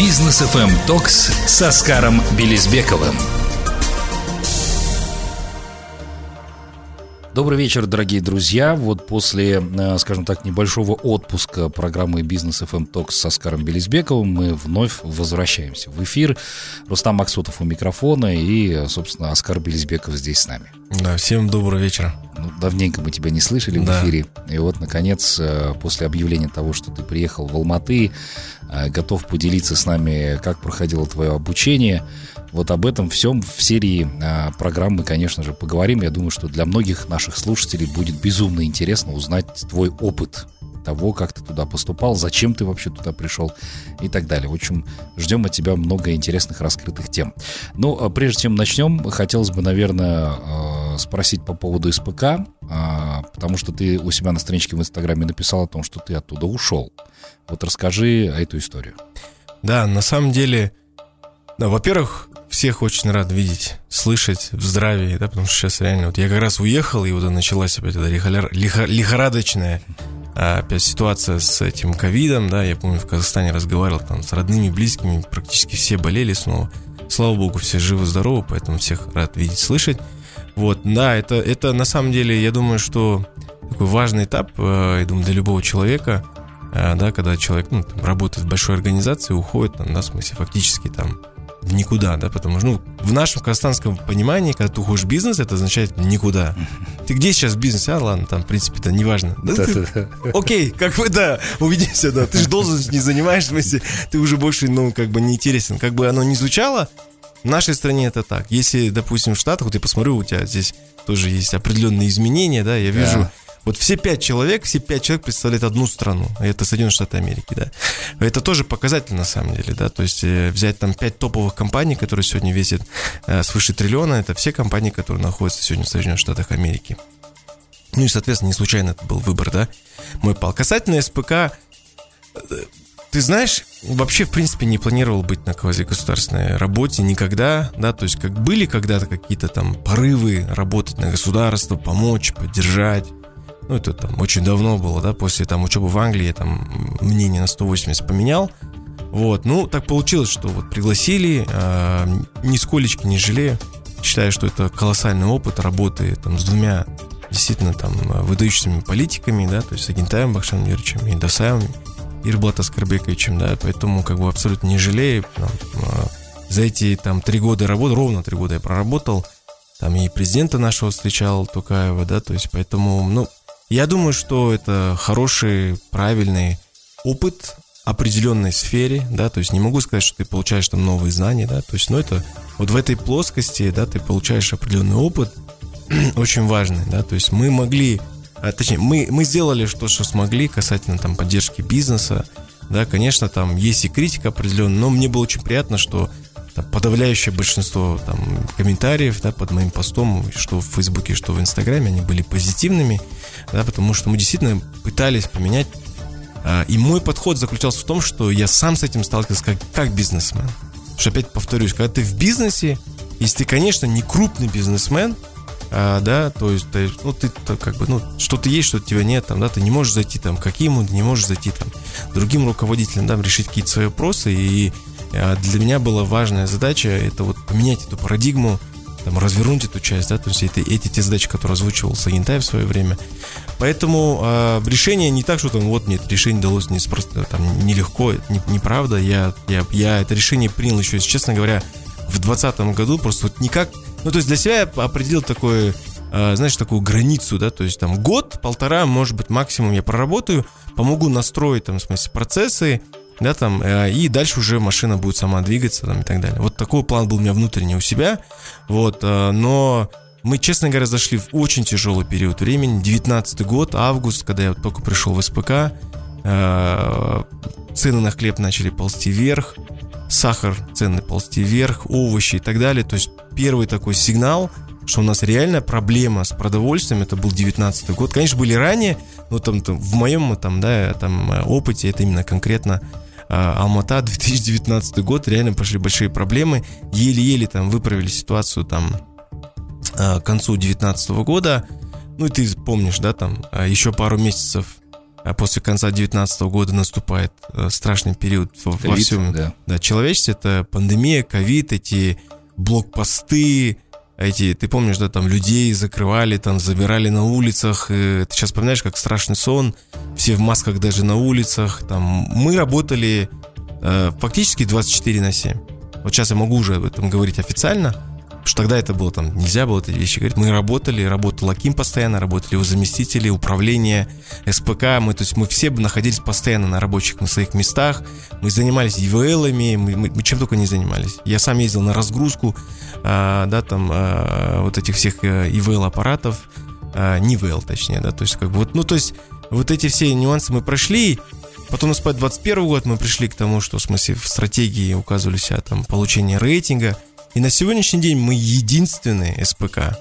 Бизнес FM эм Токс с Оскаром Белизбековым. Добрый вечер, дорогие друзья. Вот после, э, скажем так, небольшого отпуска программы «Бизнес FM Talks» с Оскаром Белизбековым мы вновь возвращаемся в эфир. Рустам Максутов у микрофона и, собственно, Оскар Белизбеков здесь с нами. Да, всем доброго вечера. Ну, давненько мы тебя не слышали да. в эфире. И вот, наконец, э, после объявления того, что ты приехал в Алматы, э, готов поделиться с нами, как проходило твое обучение – вот об этом всем в серии а, программ мы, конечно же, поговорим. Я думаю, что для многих наших слушателей будет безумно интересно узнать твой опыт того, как ты туда поступал, зачем ты вообще туда пришел и так далее. В общем, ждем от тебя много интересных раскрытых тем. Ну, а прежде чем начнем, хотелось бы, наверное, а, спросить по поводу СПК, а, потому что ты у себя на страничке в Инстаграме написал о том, что ты оттуда ушел. Вот расскажи эту историю. Да, на самом деле, да, во-первых, всех очень рад видеть, слышать в здравии, да, потому что сейчас реально, вот я как раз уехал, и вот началась опять эта лихорадочная опять ситуация с этим ковидом, да, я помню, в Казахстане разговаривал там с родными, близкими, практически все болели снова. Слава богу, все живы-здоровы, поэтому всех рад видеть, слышать. Вот, да, это, это на самом деле, я думаю, что такой важный этап, э, я думаю, для любого человека, э, да, когда человек ну, там, работает в большой организации, уходит, там, да, в смысле, фактически там никуда, да, потому что, ну, в нашем казахстанском понимании, когда ты уходишь в бизнес, это означает никуда. Ты где сейчас в бизнесе? А, ладно, там, в принципе, это неважно. Да, ты, окей, как бы, да, увидимся, да, ты же должность не занимаешь, в смысле, ты уже больше, ну, как бы не интересен. Как бы оно ни звучало, в нашей стране это так. Если, допустим, в Штатах, вот я посмотрю, у тебя здесь тоже есть определенные изменения, да, я вижу, да. Вот все пять человек, все пять человек представляют одну страну, это Соединенные Штаты Америки, да. Это тоже показатель на самом деле, да, то есть э, взять там пять топовых компаний, которые сегодня весят э, свыше триллиона, это все компании, которые находятся сегодня в Соединенных Штатах Америки. Ну и, соответственно, не случайно это был выбор, да, мой пал. Касательно СПК, э, ты знаешь, вообще, в принципе, не планировал быть на квазигосударственной работе никогда, да, то есть как были когда-то какие-то там порывы работать на государство, помочь, поддержать, ну, это там очень давно было, да, после там учебы в Англии там мнение на 180 поменял, вот, ну, так получилось, что вот пригласили, э, нисколечки не жалею, считаю, что это колоссальный опыт работы там с двумя действительно там выдающимися политиками, да, то есть с Агентаем Бахшаном Юрьевичем и Досаевым Ирблат Аскарбековичем, да, поэтому как бы абсолютно не жалею, там, э, за эти там три года работы, ровно три года я проработал, там и президента нашего встречал Тукаева, да, то есть поэтому, ну, я думаю, что это хороший, правильный опыт определенной сфере, да, то есть не могу сказать, что ты получаешь там новые знания, да, то есть, ну, это вот в этой плоскости, да, ты получаешь определенный опыт, очень важный, да, то есть мы могли, а, точнее, мы, мы сделали то, что смогли касательно там поддержки бизнеса, да, конечно, там есть и критика определенная, но мне было очень приятно, что там, подавляющее большинство там, комментариев да, под моим постом, что в Фейсбуке, что в Инстаграме, они были позитивными, да, потому что мы действительно пытались поменять. А, и мой подход заключался в том, что я сам с этим сталкивался как, как бизнесмен. Потому что, опять повторюсь, когда ты в бизнесе, если ты, конечно, не крупный бизнесмен, а, да, то есть, ты, ну, ты то, как бы, ну, что-то есть, что-то тебя нет, там, да, ты не можешь зайти там к Акиму, не можешь зайти там другим руководителям, да, решить какие-то свои вопросы, и а для меня была важная задача это вот поменять эту парадигму, там, развернуть эту часть, да, то есть это, эти те задачи, которые озвучивал Сагентай в свое время. Поэтому э, решение не так, что там вот мне решение далось не просто там нелегко, не, неправда. Я, я, я это решение принял еще, если честно говоря, в 2020 году, просто вот никак. Ну, то есть для себя я определил такое, э, знаешь, такую границу, да, то есть там год, полтора, может быть, максимум я проработаю, помогу настроить там, в смысле, процессы, да, там, э, и дальше уже машина будет сама двигаться, там, и так далее. Вот такой план был у меня внутренний у себя, вот, э, но мы, честно говоря, зашли в очень тяжелый период времени, 19 год, август, когда я только пришел в СПК, э, цены на хлеб начали ползти вверх, сахар, цены ползти вверх, овощи и так далее, то есть первый такой сигнал, что у нас реальная проблема с продовольствием, это был 19 год. Конечно, были ранее, но там, там в моем там, да, там, опыте это именно конкретно Алмата, 2019 год, реально пошли большие проблемы. Еле-еле там выправили ситуацию там а, к концу 2019 года. Ну и ты помнишь, да, там а, еще пару месяцев а после конца 2019 года наступает э, страшный период во, COVID, во всем да. Да, человечестве. Это пандемия, ковид, эти блокпосты, эти, ты помнишь, да, там людей закрывали, там забирали на улицах. Ты сейчас вспоминаешь, как страшный сон. Все в масках даже на улицах. Там мы работали э, фактически 24 на 7. Вот сейчас я могу уже об этом говорить официально. Потому что тогда это было там, нельзя было эти вещи говорить. Мы работали, работал Аким постоянно, работали его заместители, управление, СПК. Мы, то есть мы все находились постоянно на рабочих, на своих местах. Мы занимались ИВЛами, мы, мы, мы чем только не занимались. Я сам ездил на разгрузку, а, да, там, а, вот этих всех э, ИВЛ аппаратов, а, не ИВЛ, точнее, да, то есть как бы вот, ну, то есть вот эти все нюансы мы прошли, Потом наступает 21 год, мы пришли к тому, что в смысле в стратегии указывали себя там получение рейтинга – и на сегодняшний день мы единственный СПК,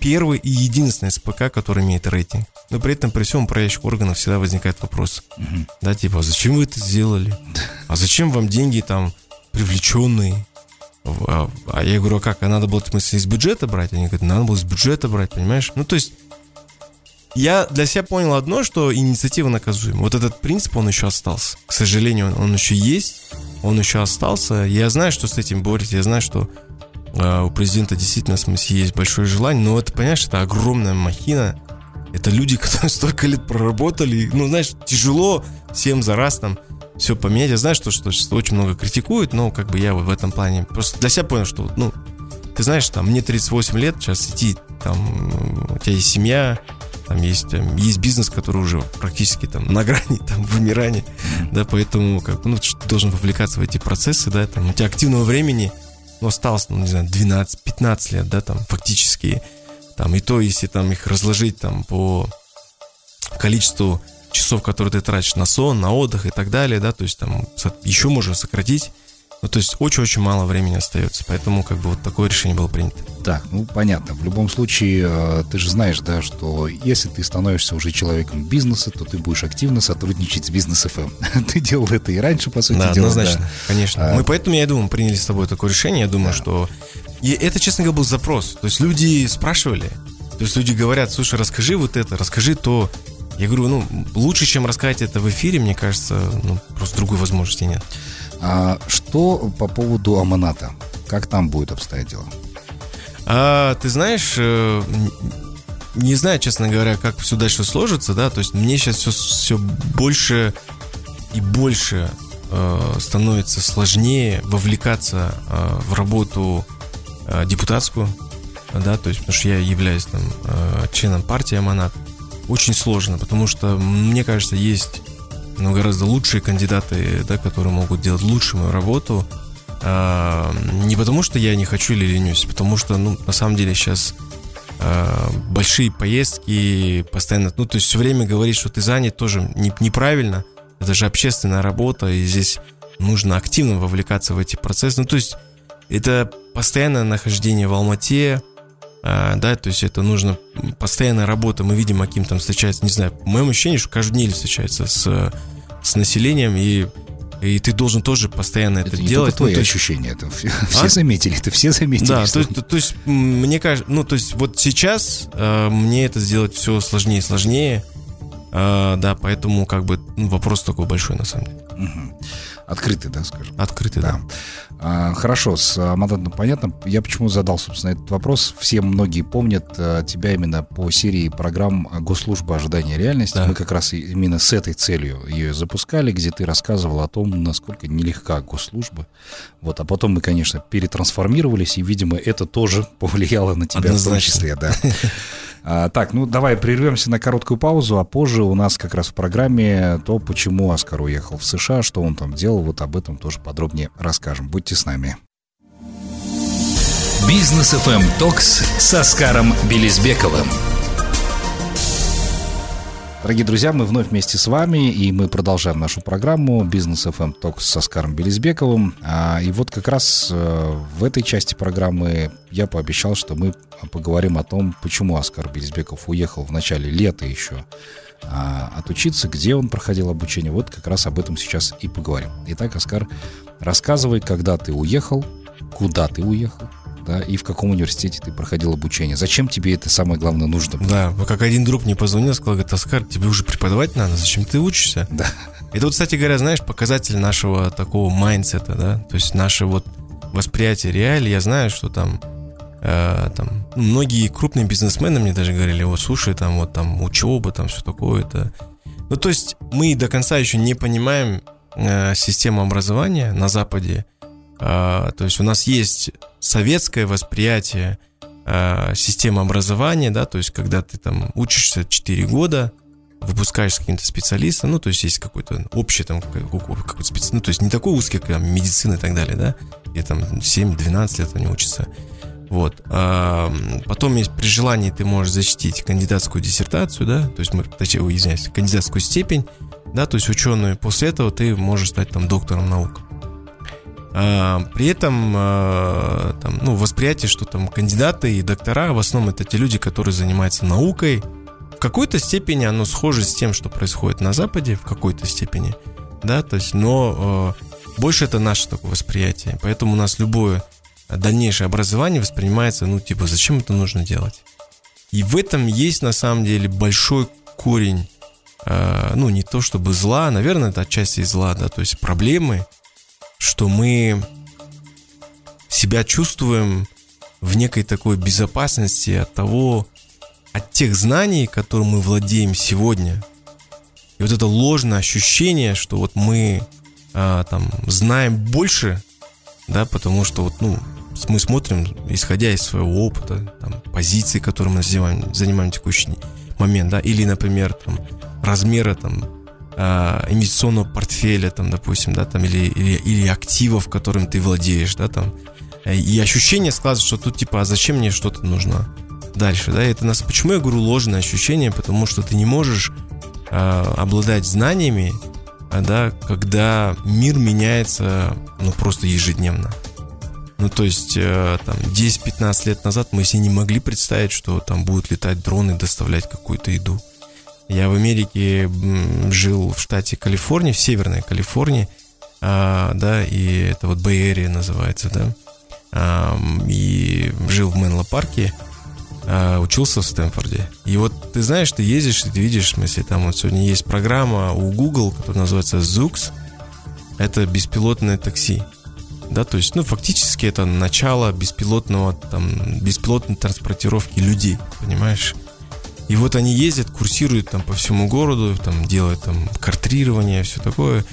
первый и единственный СПК, который имеет рейтинг. Но при этом при всем у управляющих органов всегда возникает вопрос. Угу. Да, типа, а зачем вы это сделали? А зачем вам деньги там привлеченные? А, а я говорю, а как? А надо было, в смысле, из бюджета брать? Они говорят, надо было из бюджета брать, понимаешь? Ну, то есть, я для себя понял одно, что инициатива наказуема. Вот этот принцип, он еще остался. К сожалению, он, еще есть он еще остался. Я знаю, что с этим борется, я знаю, что э, у президента действительно, в смысле, есть большое желание, но это, понимаешь, это огромная махина. Это люди, которые столько лет проработали. Ну, знаешь, тяжело всем за раз там все поменять. Я знаю, что, что, что очень много критикуют, но как бы я в этом плане просто для себя понял, что, ну, ты знаешь, там, мне 38 лет, сейчас идти, там, у тебя есть семья, там есть, есть бизнес, который уже практически там на грани там вымирания, да, поэтому как ну, ты должен вовлекаться в эти процессы, да, там у тебя активного времени, ну, осталось, ну, не знаю, 12-15 лет, да, там, фактически, там, и то, если там их разложить там по количеству часов, которые ты тратишь на сон, на отдых и так далее, да, то есть там еще можно сократить ну, то есть очень-очень мало времени остается, поэтому как бы вот такое решение было принято. Так, ну понятно. В любом случае, э, ты же знаешь, да, что если ты становишься уже человеком бизнеса, то ты будешь активно сотрудничать с бизнес ФМ. ты делал это и раньше, по сути да, дела. Однозначно, да, конечно. А... Мы поэтому, я думаю, приняли с тобой такое решение. Я думаю, да. что... И это, честно говоря, был запрос. То есть люди спрашивали, то есть люди говорят, слушай, расскажи вот это, расскажи то. Я говорю, ну, лучше, чем рассказать это в эфире, мне кажется, ну, просто другой возможности нет. А что по поводу Аманата? Как там будет обстоять дело? А, ты знаешь, э, не знаю, честно говоря, как все дальше сложится, да, то есть мне сейчас все, все больше и больше э, становится сложнее вовлекаться э, в работу э, депутатскую, да, то есть потому что я являюсь там э, членом партии Аманат. Очень сложно, потому что, мне кажется, есть но гораздо лучшие кандидаты, да, которые могут делать лучшую мою работу. А, не потому, что я не хочу или ленюсь, потому что, ну, на самом деле сейчас а, большие поездки постоянно, ну, то есть все время говорить, что ты занят, тоже не, неправильно. Это же общественная работа, и здесь нужно активно вовлекаться в эти процессы. Ну, то есть это постоянное нахождение в Алмате, а, да, то есть это нужно постоянная работа, мы видим, каким там встречается, не знаю, по моему ощущению, что каждый день встречается с, с населением, и и ты должен тоже постоянно это, это не делать. Это твои ну, ощущения, это все, а? все заметили, это все заметили. Да, что... то, есть, то есть мне кажется, ну то есть вот сейчас э, мне это сделать все сложнее и сложнее, э, да, поэтому как бы ну, вопрос такой большой на самом деле. Угу. Открытый, да, скажем. Открытый, да. да. А, хорошо, с Амадантом понятно. Я почему задал, собственно, этот вопрос. Все многие помнят а, тебя именно по серии программ Госслужба ожидания реальности. Да. Мы как раз именно с этой целью ее запускали, где ты рассказывал о том, насколько нелегка госслужба. Вот, а потом мы, конечно, перетрансформировались, и, видимо, это тоже повлияло на тебя Однозначно. в том числе, да. А, так, ну давай прервемся на короткую паузу, а позже у нас как раз в программе то, почему Оскар уехал в США, что он там делал, вот об этом тоже подробнее расскажем. Будьте с нами. Бизнес FM Токс с Оскаром Белизбековым. Дорогие друзья, мы вновь вместе с вами, и мы продолжаем нашу программу «Бизнес FM Talks» с Оскаром Белизбековым. А, и вот как раз э, в этой части программы я пообещал, что мы поговорим о том, почему Оскар Белизбеков уехал в начале лета еще а, отучиться, где он проходил обучение. Вот как раз об этом сейчас и поговорим. Итак, Оскар, рассказывай, когда ты уехал, куда ты уехал, да, и в каком университете ты проходил обучение. Зачем тебе это самое главное нужно? Да, как один друг мне позвонил, сказал, говорит, Оскар, тебе уже преподавать надо, зачем ты учишься? Да. Это вот, кстати говоря, знаешь, показатель нашего такого mindset а, да, то есть наше вот восприятие реалий. Я знаю, что там э, там многие крупные бизнесмены мне даже говорили, вот слушай, там вот там учеба, там все такое-то. Ну, то есть мы до конца еще не понимаем э, систему образования на Западе. Э, то есть у нас есть советское восприятие э, системы образования, да, то есть когда ты там учишься 4 года, выпускаешься каким-то специалистом, ну, то есть есть какой-то общий там какой-то специалист, ну, то есть не такой узкий, как медицина и так далее, да, где там 7-12 лет они учатся. Вот. А потом, есть, при желании, ты можешь защитить кандидатскую диссертацию, да, то есть, мы, точнее, извиняюсь, кандидатскую степень, да, то есть ученую. После этого ты можешь стать там доктором наук. А, при этом а, там, ну, восприятие, что там кандидаты и доктора в основном это те люди, которые занимаются наукой. В какой-то степени оно схоже с тем, что происходит на Западе, в какой-то степени, да, то есть, но э, больше это наше такое восприятие. Поэтому у нас любое дальнейшее образование воспринимается, ну, типа, зачем это нужно делать? И в этом есть, на самом деле, большой корень, э, ну, не то чтобы зла, наверное, это отчасти зла, да, то есть проблемы, что мы себя чувствуем в некой такой безопасности от того, от тех знаний, которыми мы владеем сегодня. И вот это ложное ощущение, что вот мы а, там знаем больше, да, потому что вот, ну, мы смотрим, исходя из своего опыта, там, позиции, которые мы занимаем, занимаем в текущий момент, да, или, например, там, размера там, э, инвестиционного портфеля, там, допустим, да, там, или, или, или активов, которым ты владеешь, да, там, и ощущение складывается, что тут, типа, а зачем мне что-то нужно дальше, да, это нас, почему я говорю ложное ощущение, потому что ты не можешь э, обладать знаниями, да, когда мир меняется, ну, просто ежедневно. Ну, то есть, э, там, 10-15 лет назад мы себе не могли представить, что там будут летать дроны, доставлять какую-то еду. Я в Америке жил в штате Калифорния, в Северной Калифорнии, а, да, и это вот Бэй называется, да, а, и жил в Менло парке, а, учился в Стэнфорде. И вот ты знаешь, ты ездишь, ты видишь, в смысле, там вот сегодня есть программа у Google, которая называется Zoox, это беспилотное такси да, то есть, ну, фактически это начало беспилотного, там, беспилотной транспортировки людей, понимаешь? И вот они ездят, курсируют там по всему городу, там делают там картрирование, все такое.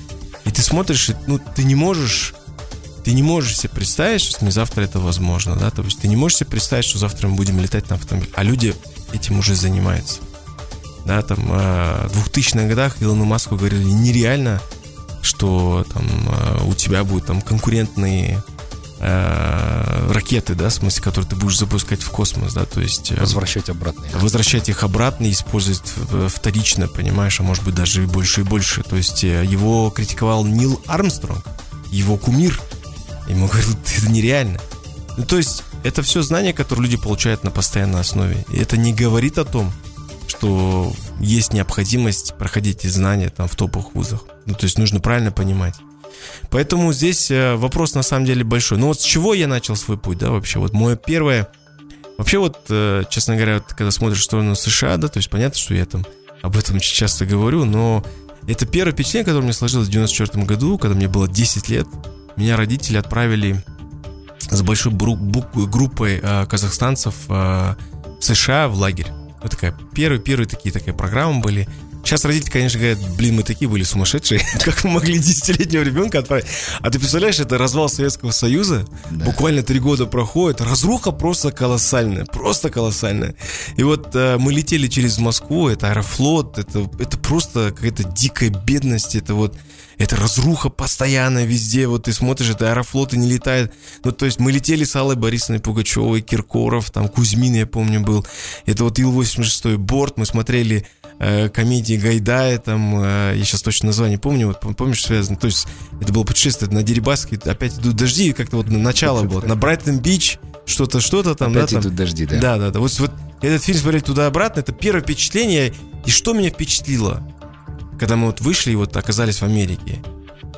И ты смотришь, ну, ты не можешь, ты не можешь себе представить, что завтра это возможно, да, то есть ты не можешь себе представить, что завтра мы будем летать на автомобиле, а люди этим уже занимаются. Да, там э, в 2000-х годах Илону Маску говорили, нереально что там э, у тебя будут там конкурентные э, ракеты, да, в смысле, которые ты будешь запускать в космос, да, то есть... Э, возвращать обратно. Возвращать их обратно и использовать вторично, понимаешь, а может быть даже и больше и больше. То есть его критиковал Нил Армстронг, его кумир. Ему говорил, это нереально. Ну, то есть это все знания, которые люди получают на постоянной основе. И это не говорит о том, что есть необходимость проходить эти знания там в топовых вузах. Ну, то есть нужно правильно понимать. Поэтому здесь э, вопрос на самом деле большой. Ну вот с чего я начал свой путь, да, вообще? Вот мое первое... Вообще вот, э, честно говоря, вот, когда смотришь в сторону США, да, то есть понятно, что я там об этом часто говорю, но это первое впечатление, которое мне сложилось в 94 году, когда мне было 10 лет. Меня родители отправили с большой группой э, казахстанцев в США в лагерь. Вот такая первые, первые такие такие программы были. Сейчас родители, конечно, говорят, блин, мы такие были сумасшедшие, как мы могли десятилетнего ребенка отправить. А ты представляешь, это развал Советского Союза, да. буквально три года проходит, разруха просто колоссальная, просто колоссальная. И вот э, мы летели через Москву, это Аэрофлот, это, это просто какая-то дикая бедность, это вот это разруха постоянно везде, вот ты смотришь, это Аэрофлот и не летает. Ну, то есть мы летели с Аллой Борисовной Пугачевой, Киркоров, там Кузьмин, я помню, был. Это вот Ил-86 борт, мы смотрели э, комедии Гайдая, там, э, я сейчас точно название помню, вот помнишь, связано, то есть это было путешествие на Дерибаске, опять идут дожди, как-то вот на начало было, на Брайтон-Бич, что-то, что-то там, опять да, идут там. дожди, да. Да, да, да, вот, вот этот фильм смотреть туда-обратно, это первое впечатление, и что меня впечатлило, когда мы вот вышли и вот оказались в Америке,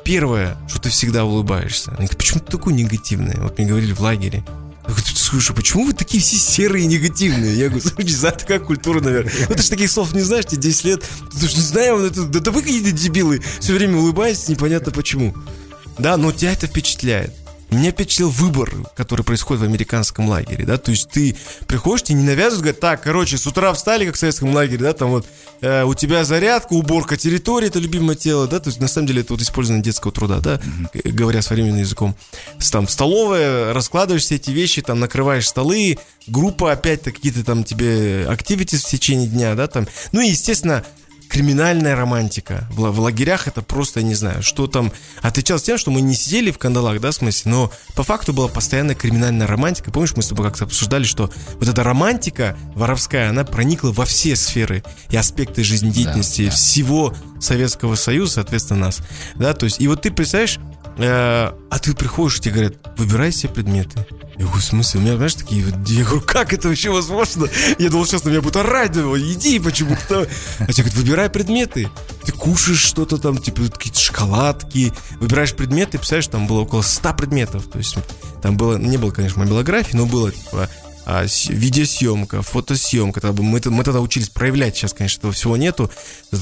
первое, что ты всегда улыбаешься. Они говорят, почему ты такой негативный? Вот мне говорили в лагере. Я говорю, слушай, почему вы такие все серые и негативные? Я говорю, слушай, за такая культура, наверное. Ну ты же таких слов не знаешь, тебе 10 лет. Ты же не знаю, это, да, да вы какие-то дебилы. Все время улыбаетесь, непонятно почему. Да, но тебя это впечатляет. Меня впечатлил выбор, который происходит в американском лагере, да, то есть ты приходишь, тебе не навязывают, говорят, так, короче, с утра встали, как в советском лагере, да, там вот э, у тебя зарядка, уборка территории, это любимое тело, да, то есть на самом деле это вот использование детского труда, да, mm-hmm. говоря современным языком. Там столовая, раскладываешь все эти вещи, там накрываешь столы, группа опять-то какие-то там тебе активити в течение дня, да, там, ну и, естественно, криминальная романтика. В, в лагерях это просто, я не знаю, что там отличалось тем, что мы не сидели в кандалах, да, в смысле, но по факту была постоянная криминальная романтика. Помнишь, мы с тобой как-то обсуждали, что вот эта романтика воровская, она проникла во все сферы и аспекты жизнедеятельности да, да. всего Советского Союза, соответственно, нас. Да, то есть, и вот ты представляешь, а ты приходишь, тебе говорят, выбирай себе предметы. Я говорю, в смысле? У меня, знаешь, такие... Я говорю, как это вообще возможно? Я думал, сейчас на меня будут орать, думал, иди почему-то. А тебе говорят, выбирай предметы. Ты кушаешь что-то там, типа какие-то шоколадки. Выбираешь предметы, представляешь, там было около 100 предметов. То есть там было, не было, конечно, мобилографии, но было, типа, а, видеосъемка, фотосъемка. Там, мы, мы тогда учились проявлять, сейчас, конечно, этого всего нету.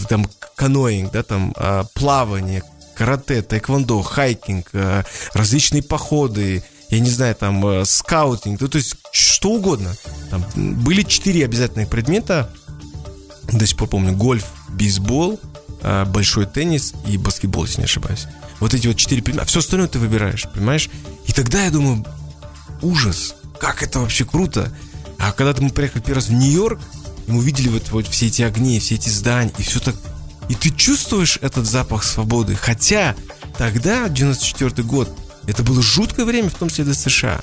Там canoeing, да, там а, плавание, карате, тайквондо, hiking, а, различные походы, я не знаю, там, э, scouting, ну, то есть что угодно. Там были четыре обязательных предмета, до сих пор помню, гольф, бейсбол, э, большой теннис и баскетбол, если не ошибаюсь. Вот эти вот четыре предмета, а все остальное ты выбираешь, понимаешь? И тогда я думаю, ужас, как это вообще круто. А когда мы приехали первый раз в Нью-Йорк, мы увидели вот, вот все эти огни, все эти здания, и все так... И ты чувствуешь этот запах свободы. Хотя тогда, 94 год, это было жуткое время, в том числе для США.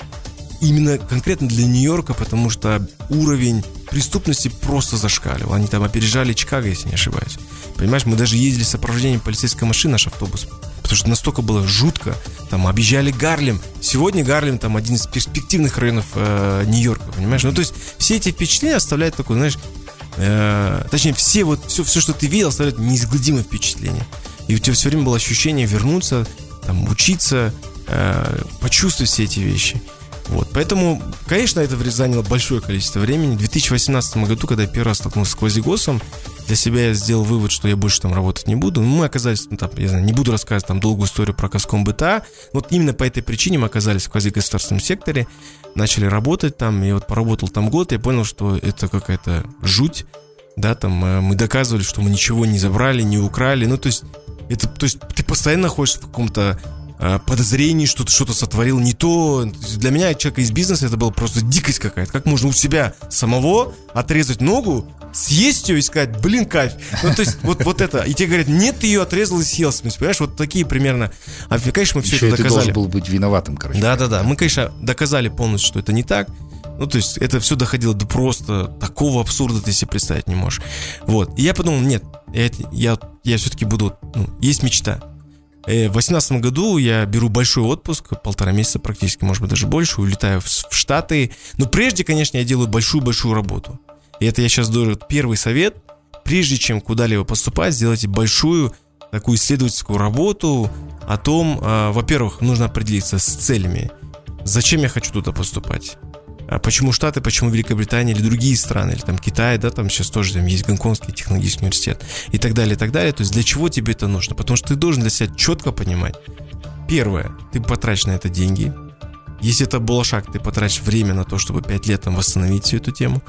Именно конкретно для Нью-Йорка, потому что уровень преступности просто зашкаливал. Они там опережали Чикаго, если не ошибаюсь. Понимаешь, мы даже ездили с сопровождением полицейской машины, наш автобус. Потому что настолько было жутко. Там объезжали Гарлем. Сегодня Гарлем там один из перспективных районов э, Нью-Йорка, понимаешь? Ну, то есть все эти впечатления оставляют такое, знаешь, э, точнее, все вот, все, все, что ты видел, оставляет неизгладимое впечатление. И у тебя все время было ощущение вернуться, там, учиться, э, почувствовать все эти вещи. Вот, поэтому, конечно, это заняло большое количество времени. В 2018 году, когда я первый раз столкнулся с квазигосом, для себя я сделал вывод, что я больше там работать не буду. Мы оказались, ну, там, я знаю, не буду рассказывать там долгую историю про Коском БТА. Вот именно по этой причине мы оказались в квазигосударственном секторе, начали работать там, и вот поработал там год, я понял, что это какая-то жуть, да, там э, мы доказывали, что мы ничего не забрали, не украли, ну, то есть это, то есть ты постоянно находишься в каком-то Э, подозрений, что ты что-то сотворил не то. Для меня, человека из бизнеса, это была просто дикость какая-то. Как можно у себя самого отрезать ногу, съесть ее и сказать, блин, кайф. Ну, то есть, вот, вот это. И тебе говорят, нет, ты ее отрезал и съел. Смысл, понимаешь, вот такие примерно. А, конечно, мы все Еще это доказали. ты должен был быть виноватым, короче. Да-да-да. Мы, конечно, доказали полностью, что это не так. Ну, то есть, это все доходило до просто такого абсурда, ты себе представить не можешь. Вот. И я подумал, нет, я, я, я все-таки буду... Ну, есть мечта. Э, в 2018 году я беру большой отпуск, полтора месяца практически, может быть, даже больше, улетаю в Штаты. Но прежде, конечно, я делаю большую-большую работу. И это я сейчас даю первый совет. Прежде чем куда-либо поступать, сделайте большую такую исследовательскую работу о том, э, во-первых, нужно определиться с целями. Зачем я хочу туда поступать? А почему Штаты, почему Великобритания или другие страны, или там Китай, да, там сейчас тоже там есть Гонконгский технологический университет и так далее, и так далее. То есть для чего тебе это нужно? Потому что ты должен для себя четко понимать. Первое, ты потратишь на это деньги. Если это был шаг, ты потратишь время на то, чтобы 5 лет там восстановить всю эту тему.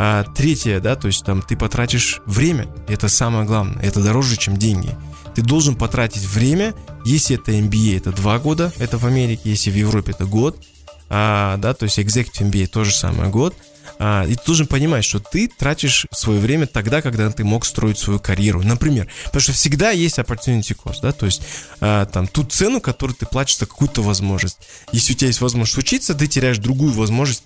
А третье, да, то есть там ты потратишь время, это самое главное, это дороже, чем деньги. Ты должен потратить время, если это MBA, это 2 года, это в Америке, если в Европе это год, а, да, то есть Executive MBA тоже самое год, а, и ты должен понимать, что ты тратишь свое время тогда, когда ты мог строить свою карьеру. Например, потому что всегда есть opportunity cost, да, то есть а, там ту цену, которую ты платишь за какую-то возможность. Если у тебя есть возможность учиться, ты теряешь другую возможность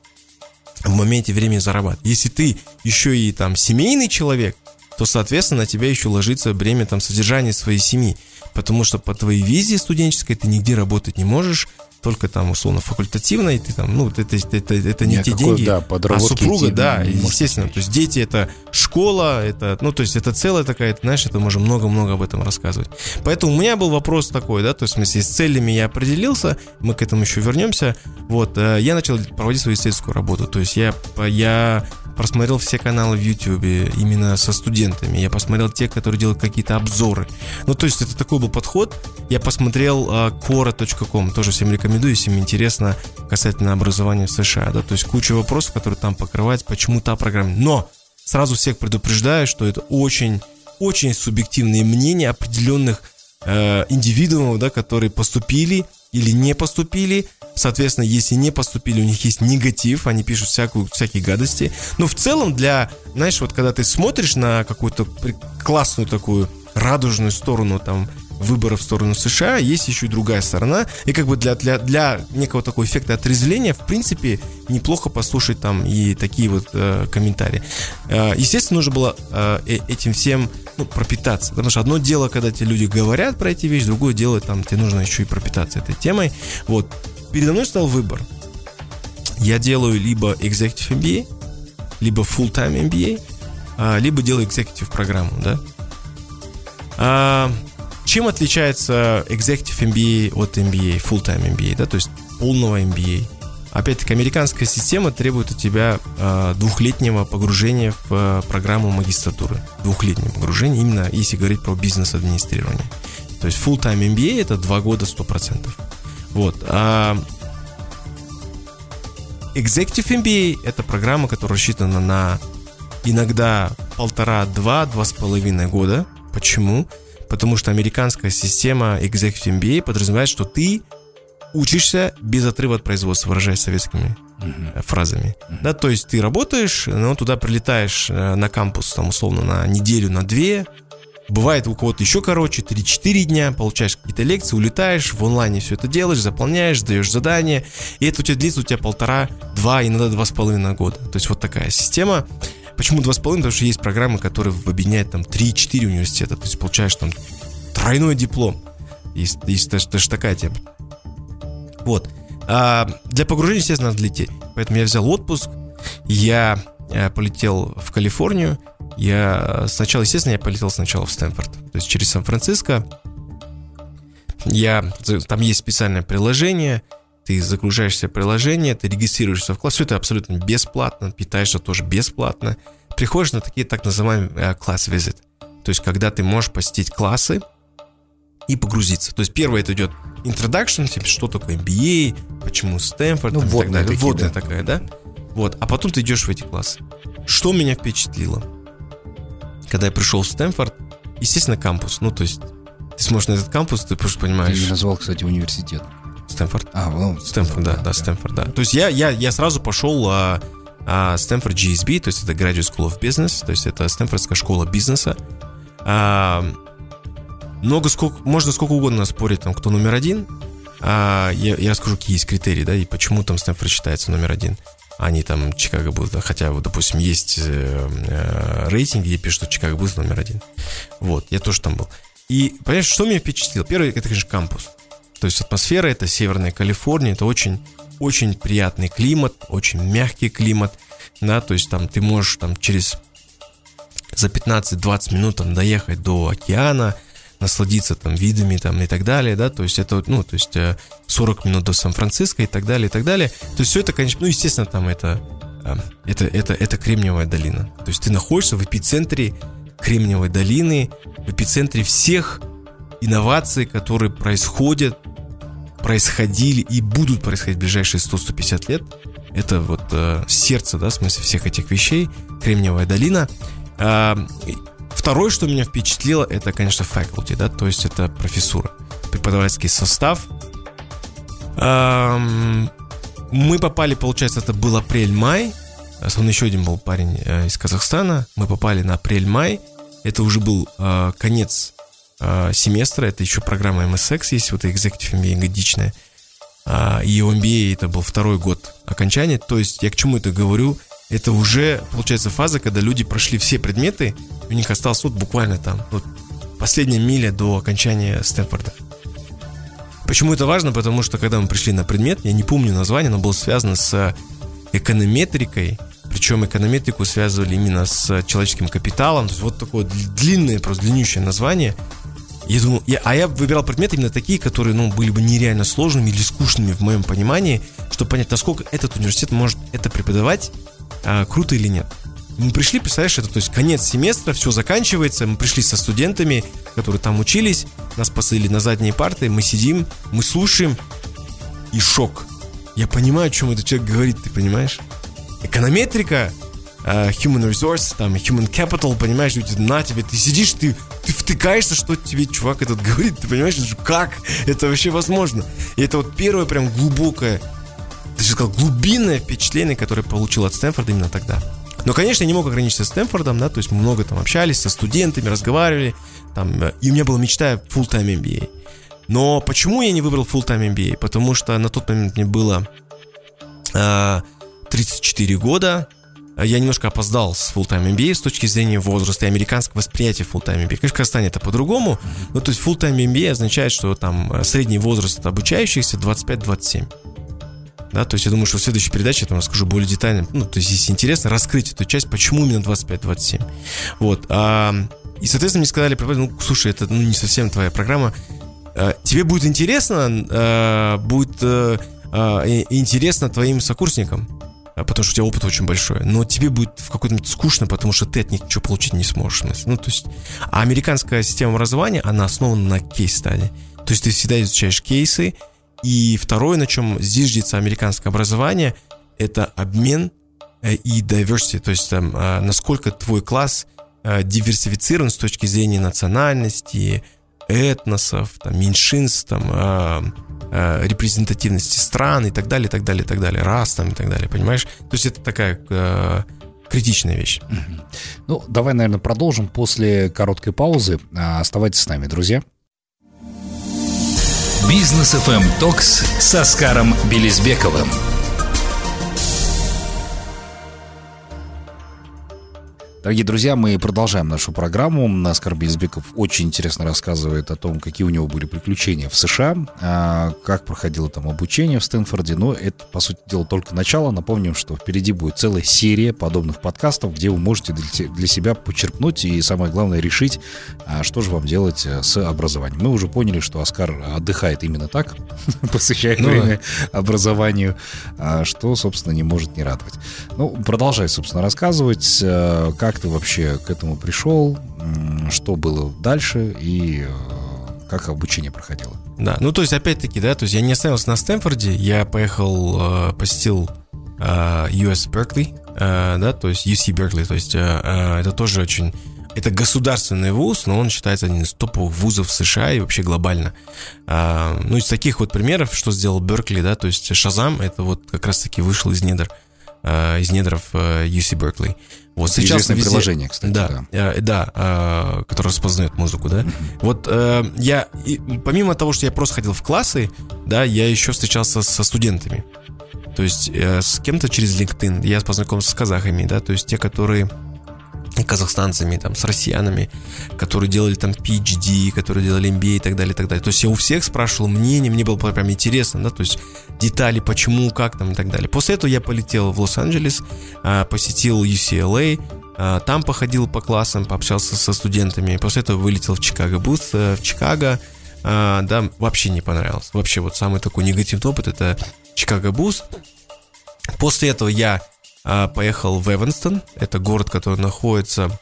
в моменте времени зарабатывать. Если ты еще и там семейный человек, то, соответственно, на тебя еще ложится бремя там содержания своей семьи. Потому что по твоей визе студенческой ты нигде работать не можешь, только там условно факультативной, ты там, ну, это, это, это, это не те деньги, да, а супруга, да, естественно, то есть дети это школа, это, ну, то есть это целая такая, знаешь, это можем много-много об этом рассказывать. Поэтому у меня был вопрос такой, да, то есть в смысле с целями я определился, мы к этому еще вернемся, вот, э, я начал проводить свою исследовательскую работу, то есть я, я просмотрел все каналы в YouTube именно со студентами. Я посмотрел те, которые делают какие-то обзоры. Ну, то есть это такой был подход. Я посмотрел uh, Quora.com, тоже всем рекомендую, если им интересно касательно образования в США. Да? То есть куча вопросов, которые там покрывать, почему та программа. Но сразу всех предупреждаю, что это очень, очень субъективные мнения определенных э, индивидуумов, да, которые поступили или не поступили, Соответственно, если не поступили, у них есть негатив, они пишут всякую, всякие гадости. Но в целом для, знаешь, вот когда ты смотришь на какую-то классную такую радужную сторону там выбора в сторону США, есть еще и другая сторона. И как бы для, для, для некого такого эффекта отрезвления, в принципе, неплохо послушать там и такие вот э, комментарии. Э, естественно, нужно было э, э, этим всем ну, пропитаться. Потому что одно дело, когда тебе люди говорят про эти вещи, другое дело, там, тебе нужно еще и пропитаться этой темой. Вот передо мной стал выбор. Я делаю либо Executive MBA, либо Full-Time MBA, а, либо делаю Executive программу, да. А, чем отличается Executive MBA от MBA, Full-Time MBA, да, то есть полного MBA? Опять-таки, американская система требует от тебя э, двухлетнего погружения в э, программу магистратуры. Двухлетнее погружение, именно если говорить про бизнес-администрирование. То есть full-time MBA это два года 100%. Вот. А Executive MBA – это программа, которая рассчитана на иногда полтора, два, два с половиной года. Почему? Потому что американская система Executive MBA подразумевает, что ты учишься без отрыва от производства, выражаясь советскими uh-huh. фразами. Uh-huh. Да, то есть ты работаешь, но туда прилетаешь э, на кампус, там, условно, на неделю, на две, Бывает у кого-то еще короче, 3-4 дня, получаешь какие-то лекции, улетаешь, в онлайне все это делаешь, заполняешь, даешь задания, и это у тебя длится у тебя полтора, два, иногда два с половиной года. То есть вот такая система. Почему два с половиной? Потому что есть программы, которые объединяют там 3-4 университета, то есть получаешь там тройной диплом. Есть, есть даже, такая тема. Вот. А для погружения, естественно, надо лететь. Поэтому я взял отпуск, я, я полетел в Калифорнию, я сначала, естественно, я полетел сначала в Стэнфорд, то есть через Сан-Франциско. Я, там есть специальное приложение, ты загружаешься в приложение, ты регистрируешься в класс, все это абсолютно бесплатно, питаешься тоже бесплатно. Приходишь на такие так называемые э, класс визит, то есть когда ты можешь посетить классы и погрузиться. То есть первое это идет introduction, типа что такое MBA, почему Стэнфорд ну, и так далее. Водная да. такая, да? Вот, а потом ты идешь в эти классы. Что меня впечатлило? когда я пришел в Стэнфорд, естественно, кампус. Ну, то есть, ты смотришь на этот кампус, ты просто понимаешь... Ты не назвал, кстати, университет. Стэнфорд. А, ну, Стэнфорд, да, да, да, Стэнфорд, да. То есть я, я, я сразу пошел а, а, Стэнфорд GSB, то есть это Graduate School of Business, то есть это Стэнфордская школа бизнеса. А, много сколько, можно сколько угодно спорить, там, кто номер один. А, я, я расскажу, какие есть критерии, да, и почему там Стэнфорд считается номер один они там Чикаго будут, хотя вот, допустим, есть э, э, рейтинги, где пишут, что Чикаго будет номер один. Вот, я тоже там был. И, понимаешь, что меня впечатлило? Первое, это, конечно, кампус. То есть атмосфера, это Северная Калифорния, это очень, очень приятный климат, очень мягкий климат, да, то есть там ты можешь там через за 15-20 минут там доехать до океана, насладиться там видами там и так далее, да, то есть это, ну, то есть 40 э, минут до Сан-Франциско и так далее, и так далее. То есть все это, конечно, ну, естественно, там это, э, это, это, это Кремниевая долина. То есть ты находишься в эпицентре Кремниевой долины, в эпицентре всех инноваций, которые происходят, происходили и будут происходить в ближайшие 100-150 лет. Это вот э, сердце, да, в смысле всех этих вещей, Кремниевая долина. Э, Второе, что меня впечатлило, это, конечно, faculty, да, то есть это профессура, преподавательский состав. Мы попали, получается, это был апрель-май. Со еще один был парень э, из Казахстана. Мы попали на апрель-май. Это уже был э, конец э, семестра. Это еще программа MSX есть, вот Executive MBA годичная. А, и MBA это был второй год окончания. То есть я к чему это говорю? Это уже, получается, фаза, когда люди прошли все предметы, у них осталось вот буквально там вот последняя миля до окончания Стэнфорда. Почему это важно? Потому что когда мы пришли на предмет, я не помню название, но было связано с эконометрикой, причем эконометрику связывали именно с человеческим капиталом. То есть вот такое длинное, просто длиннющее название. Я думал, я, а я выбирал предметы именно такие, которые, ну, были бы нереально сложными или скучными в моем понимании, чтобы понять, насколько этот университет может это преподавать, а, круто или нет. Мы пришли, представляешь, это, то есть конец семестра, все заканчивается, мы пришли со студентами, которые там учились, нас посадили на задние парты, мы сидим, мы слушаем, и шок. Я понимаю, о чем этот человек говорит, ты понимаешь? Эконометрика, uh, human resource, там, human capital, понимаешь, на тебе, ты сидишь, ты втыкаешься, что тебе чувак этот говорит, ты понимаешь, как это вообще возможно? И это вот первое прям глубокое, ты же сказал, глубинное впечатление, которое получил от Стэнфорда именно тогда. Но, конечно, я не мог ограничиться Стэнфордом, да, то есть мы много там общались со студентами, разговаривали, там, и у меня была мечта full-time MBA. Но почему я не выбрал full-time MBA? Потому что на тот момент мне было э, 34 года, я немножко опоздал с full-time MBA с точки зрения возраста и американского восприятия full-time MBA. Конечно, в Казахстане это по-другому, но то есть full-time MBA означает, что там э, средний возраст обучающихся 25-27. Да, то есть я думаю, что в следующей передаче я там расскажу более детально. Ну, то есть, если интересно, раскрыть эту часть, почему именно 25-27. Вот. А, и, соответственно, мне сказали, ну, слушай, это ну, не совсем твоя программа. А, тебе будет интересно, а, будет а, а, интересно твоим сокурсникам, а, потому что у тебя опыт очень большой, но тебе будет в какой-то момент скучно, потому что ты от них ничего получить не сможешь. Ну, то есть, а американская система образования, она основана на кейс-стадии. То есть ты всегда изучаешь кейсы, и второе, на чем зиждется американское образование, это обмен э, и diversity, то есть там, а, насколько твой класс э, диверсифицирован с точки зрения национальности, этносов, там, меньшинств, там, а, а, репрезентативности стран и так далее, и так далее, и так далее, рас там и так далее, понимаешь? То есть это такая э, критичная вещь. Ну, давай, наверное, продолжим после короткой паузы. Оставайтесь с нами, друзья. Бизнес FM Токс с Оскаром Белизбековым. Дорогие друзья, мы продолжаем нашу программу. Наскар Бельзбеков очень интересно рассказывает о том, какие у него были приключения в США, а, как проходило там обучение в Стэнфорде. Но это, по сути дела, только начало. Напомним, что впереди будет целая серия подобных подкастов, где вы можете для себя почерпнуть и, самое главное, решить, а, что же вам делать э, с образованием. Мы уже поняли, что Оскар отдыхает именно так, посвящая ну, время образованию, а, что, собственно, не может не радовать. Ну, продолжай, собственно, рассказывать, э, как как ты вообще к этому пришел, что было дальше и э, как обучение проходило? Да, ну то есть опять-таки, да, то есть я не остановился на Стэнфорде, я поехал, э, посетил э, US Berkeley, э, да, то есть UC Berkeley, то есть э, э, это тоже очень это государственный вуз, но он считается одним из топовых вузов США и вообще глобально. А, ну, из таких вот примеров, что сделал Беркли, да, то есть Шазам, это вот как раз-таки вышел из недр, а, из недров а, UC Berkeley. Вот сейчас везде... приложение, кстати. Да, да, э, да э, которое распознает музыку, да. Mm-hmm. Вот э, я, и, помимо того, что я просто ходил в классы, да, я еще встречался со студентами. То есть э, с кем-то через LinkedIn я познакомился с казахами, да, то есть те, которые казахстанцами, там, с россиянами, которые делали там PhD, которые делали MBA и так далее, и так далее. То есть я у всех спрашивал мнение, мне было прям интересно, да, то есть детали, почему, как там и так далее. После этого я полетел в Лос-Анджелес, а, посетил UCLA, а, там походил по классам, пообщался со студентами. После этого вылетел в Чикаго Бут, э, в Чикаго, а, да, вообще не понравилось. Вообще вот самый такой негативный опыт это Чикаго Бус. После этого я поехал в Эванстон. Это город, который находится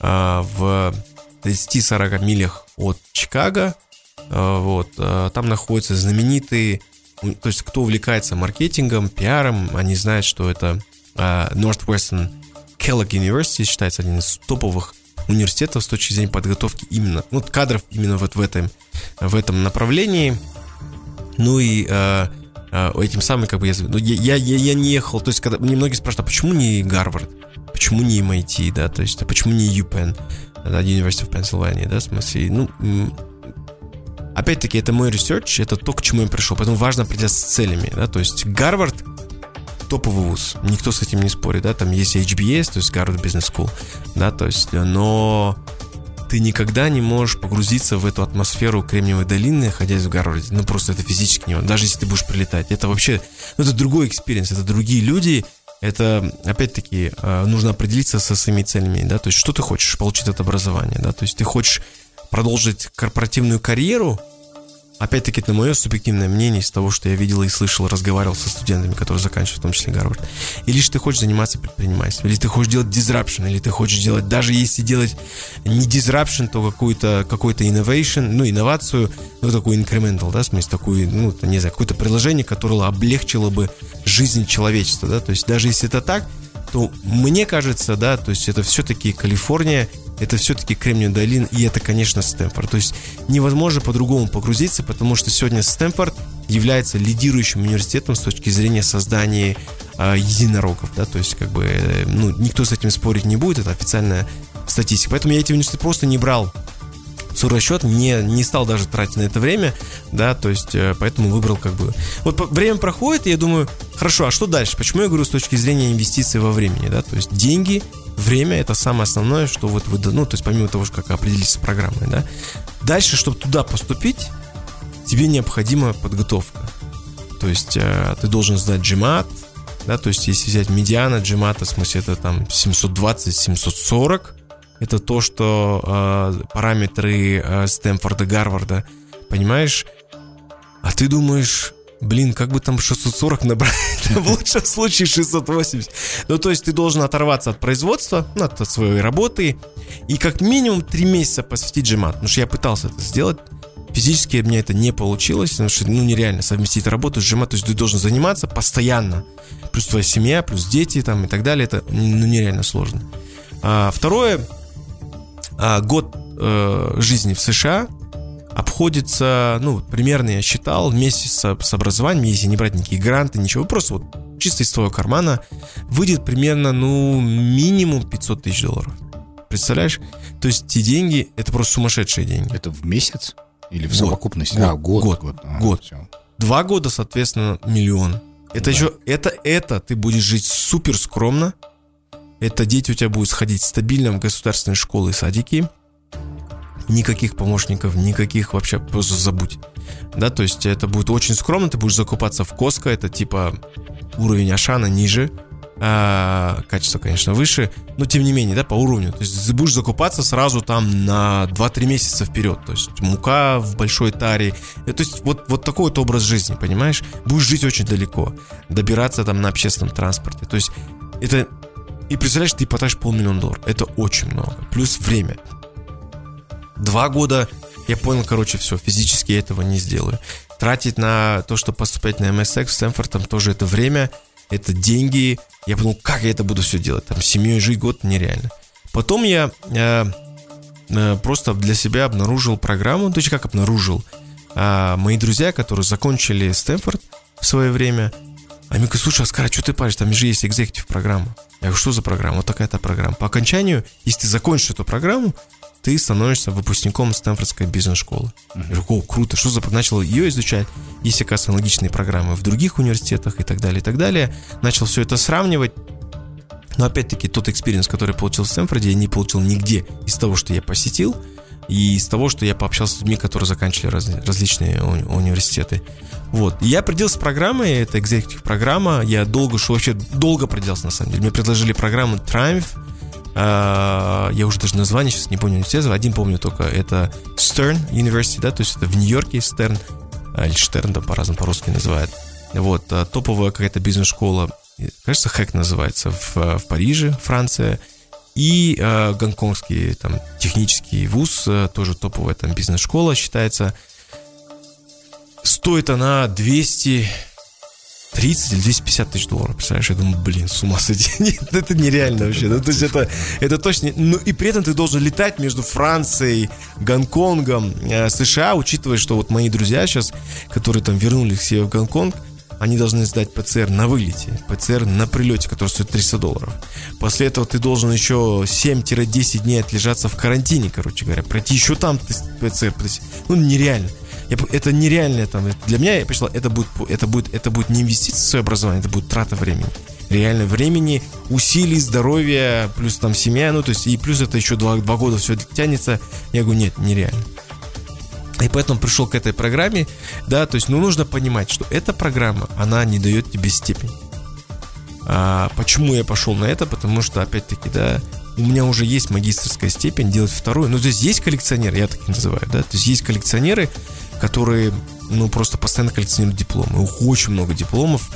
а, в 30-40 милях от Чикаго. А, вот. Там находятся знаменитые, то есть кто увлекается маркетингом, пиаром, они знают, что это Northwestern Kellogg University считается один из топовых университетов с точки зрения подготовки именно, ну, кадров именно вот в этом, в этом направлении. Ну и э, этим самым, как бы, я, ну, я, я, я не ехал, то есть, когда мне многие спрашивают, а почему не Гарвард, почему не MIT, да, то есть, а почему не UPenn, да, University of Pennsylvania, да, в смысле, ну, опять-таки, это мой research, это то, к чему я пришел, поэтому важно определяться с целями, да, то есть, Гарвард топовый вуз, никто с этим не спорит, да, там есть HBS, то есть Harvard Business School, да, то есть, но ты никогда не можешь погрузиться в эту атмосферу Кремниевой долины, находясь в Гарварде. Ну, просто это физически невозможно. Даже если ты будешь прилетать. Это вообще, ну, это другой experience, это другие люди. Это, опять-таки, э, нужно определиться со своими целями, да, то есть что ты хочешь получить от образования, да, то есть ты хочешь продолжить корпоративную карьеру, Опять-таки, это мое субъективное мнение из того, что я видел и слышал, разговаривал со студентами, которые заканчивают, в том числе Гарвард. Или же ты хочешь заниматься предпринимательством, или ты хочешь делать disruption, или ты хочешь делать, даже если делать не disruption, то какую-то какой-то innovation, ну, инновацию, ну, такую incremental, да, в смысле, такую, ну, не знаю, какое-то приложение, которое облегчило бы жизнь человечества, да, то есть даже если это так, то мне кажется, да, то есть это все-таки Калифорния, это все-таки Кремниевая долина, и это, конечно, Стэнфорд. То есть невозможно по-другому погрузиться, потому что сегодня Стэнфорд является лидирующим университетом с точки зрения создания э, единорогов, да, то есть как бы, э, ну, никто с этим спорить не будет, это официальная статистика. Поэтому я эти университеты просто не брал свой расчет, не, не стал даже тратить на это время, да, то есть э, поэтому выбрал как бы... Вот время проходит, и я думаю, хорошо, а что дальше? Почему я говорю с точки зрения инвестиций во времени, да, то есть деньги, время это самое основное, что вот вы, ну, то есть помимо того, как определиться с программой, да. Дальше, чтобы туда поступить, тебе необходима подготовка. То есть э, ты должен сдать GMAT, да, то есть если взять медиана GMAT, в смысле это там 720-740, это то, что э, параметры э, Стэнфорда, Гарварда, понимаешь? А ты думаешь, блин, как бы там 640 набрать, в лучшем случае 680. Ну, то есть ты должен оторваться от производства, ну, от своей работы, и как минимум 3 месяца посвятить джемат. Потому что я пытался это сделать, физически у меня это не получилось, потому что, ну, нереально совместить работу с джемат, то есть ты должен заниматься постоянно. Плюс твоя семья, плюс дети там и так далее, это, ну, нереально сложно. А, второе, а, год э, жизни в США обходится, ну, примерно я считал, вместе с, с образованием, если не брать никакие гранты, ничего, просто вот чисто из твоего кармана, выйдет примерно, ну, минимум 500 тысяч долларов. Представляешь? То есть те деньги, это просто сумасшедшие деньги. Это в месяц? Или в год. совокупности? Год. А, год. Год. год. А, год. Все. Два года, соответственно, миллион. Это да. еще, это, это ты будешь жить супер скромно, это дети у тебя будут сходить стабильно в государственные школы и садики. Никаких помощников, никаких вообще просто забудь. Да, то есть это будет очень скромно, ты будешь закупаться в Коско, это типа уровень Ашана ниже, а, качество, конечно, выше, но тем не менее, да, по уровню. То есть ты будешь закупаться сразу там на 2-3 месяца вперед. То есть мука в большой таре. То есть вот, вот такой вот образ жизни, понимаешь? Будешь жить очень далеко. Добираться там на общественном транспорте. То есть это и представляешь, ты потратишь полмиллиона долларов. Это очень много. Плюс время. Два года я понял, короче, все, физически я этого не сделаю. Тратить на то, что поступать на MSX в Стэнфорд, там тоже это время, это деньги. Я подумал, как я это буду все делать? Там семьей жить год нереально. Потом я э, э, просто для себя обнаружил программу, то есть как обнаружил. Э, мои друзья, которые закончили Стэнфорд в свое время, они говорят, слушай, Аскар, а что ты паришь? Там же есть экзекутив программа. Я говорю, что за программа? Вот такая-то программа. По окончанию, если ты закончишь эту программу, ты становишься выпускником Стэнфордской бизнес-школы. Uh-huh. Я говорю, о, круто, что за... Начал ее изучать. Есть, оказывается, аналогичные программы в других университетах и так далее, и так далее. Начал все это сравнивать. Но опять-таки тот experience, который получил в Стэнфорде, я не получил нигде из того, что я посетил, и из того, что я пообщался с людьми, которые заканчивали раз, различные уни- университеты. Вот. Я определился с программой, это executive программа. Я долго шел, вообще долго определялся на самом деле. Мне предложили программу Triumph. Uh, я уже даже название сейчас не помню университета. Один помню только, это Stern University, да, то есть это в Нью-Йорке Stern, а, или Штерн там по-разному по-русски называют. Вот, а, топовая какая-то бизнес-школа, кажется, Хэк называется, в, в Париже, Франция. И э, гонконгский там технический вуз, тоже топовая там бизнес-школа считается. Стоит она 200 30 или 250 тысяч долларов, представляешь? Я думаю, блин, с ума сойти. Нет, это нереально вообще. Ну, то есть это, это точно... Ну, и при этом ты должен летать между Францией, Гонконгом, э, США, учитывая, что вот мои друзья сейчас, которые там вернулись себе в Гонконг, они должны сдать ПЦР на вылете, ПЦР на прилете, который стоит 300 долларов. После этого ты должен еще 7-10 дней отлежаться в карантине, короче говоря, пройти еще там ПЦР. Ну, нереально. Я, это нереально там. Для меня, я посчитал, это будет, это, будет, это будет не инвестиция в свое образование, это будет трата времени. реально времени, усилий, здоровья, плюс там семья, ну, то есть, и плюс это еще два, два года все тянется. Я говорю, нет, нереально. И поэтому пришел к этой программе, да, то есть, ну, нужно понимать, что эта программа, она не дает тебе степень. А почему я пошел на это? Потому что, опять-таки, да, у меня уже есть магистрская степень, делать вторую. Ну, то есть есть коллекционеры, я так называю, да, то есть есть коллекционеры, которые, ну, просто постоянно коллекционируют дипломы. У них очень много дипломов,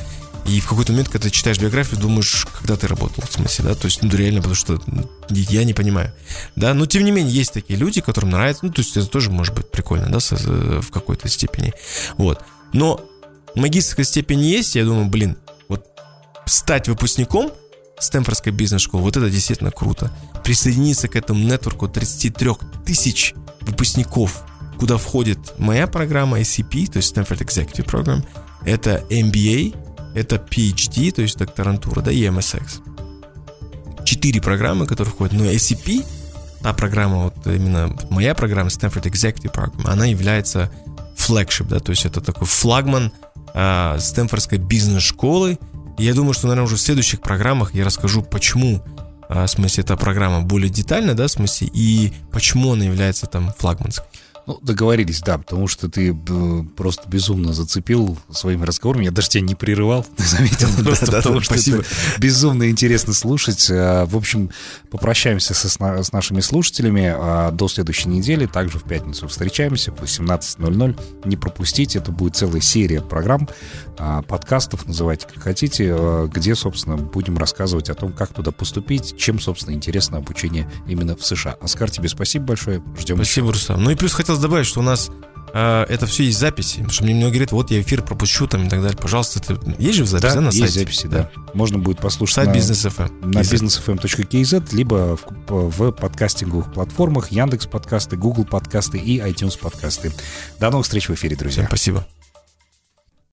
и в какой-то момент, когда ты читаешь биографию, думаешь, когда ты работал, в смысле, да, то есть, ну, реально, потому что я не понимаю, да, но тем не менее, есть такие люди, которым нравится, ну, то есть, это тоже может быть прикольно, да, в какой-то степени, вот, но магистрская степень есть, я думаю, блин, вот стать выпускником Стэнфордской бизнес-школы, вот это действительно круто, присоединиться к этому нетворку 33 тысяч выпускников, куда входит моя программа ICP, то есть Stanford Executive Program, это MBA, это PhD, то есть докторантура, да, и MSX. Четыре программы, которые входят. Но SCP, та программа, вот именно моя программа, Stanford Executive Program, она является флагшип, да, то есть это такой флагман э, Стэнфордской бизнес-школы. Я думаю, что, наверное, уже в следующих программах я расскажу, почему э, в смысле, эта программа более детально, да, в смысле, и почему она является там флагманской. Ну, договорились, да, потому что ты э, просто безумно зацепил своими разговорами. Я даже тебя не прерывал, ты заметил, просто потому что это безумно интересно слушать. Э, в общем, попрощаемся с нашими слушателями а до следующей недели. Также в пятницу встречаемся в 18.00. Не пропустите, это будет целая серия программ, а, подкастов, называйте как хотите, где, собственно, будем рассказывать о том, как туда поступить, чем, собственно, интересно обучение именно в США. Оскар, тебе спасибо большое. Ждем. Спасибо, Рустам. Ну и плюс хотел хотелось добавить, что у нас э, это все есть записи. Потому что мне многие говорят, вот я эфир пропущу там и так далее. Пожалуйста, это есть же в записи да, да, на есть сайте? записи, да. да. Можно будет послушать Сайт на, бизнес.фм. на businessfm.kz, либо в, в подкастинговых платформах Яндекс подкасты, Google подкасты и iTunes подкасты. До новых встреч в эфире, друзья. Всем спасибо.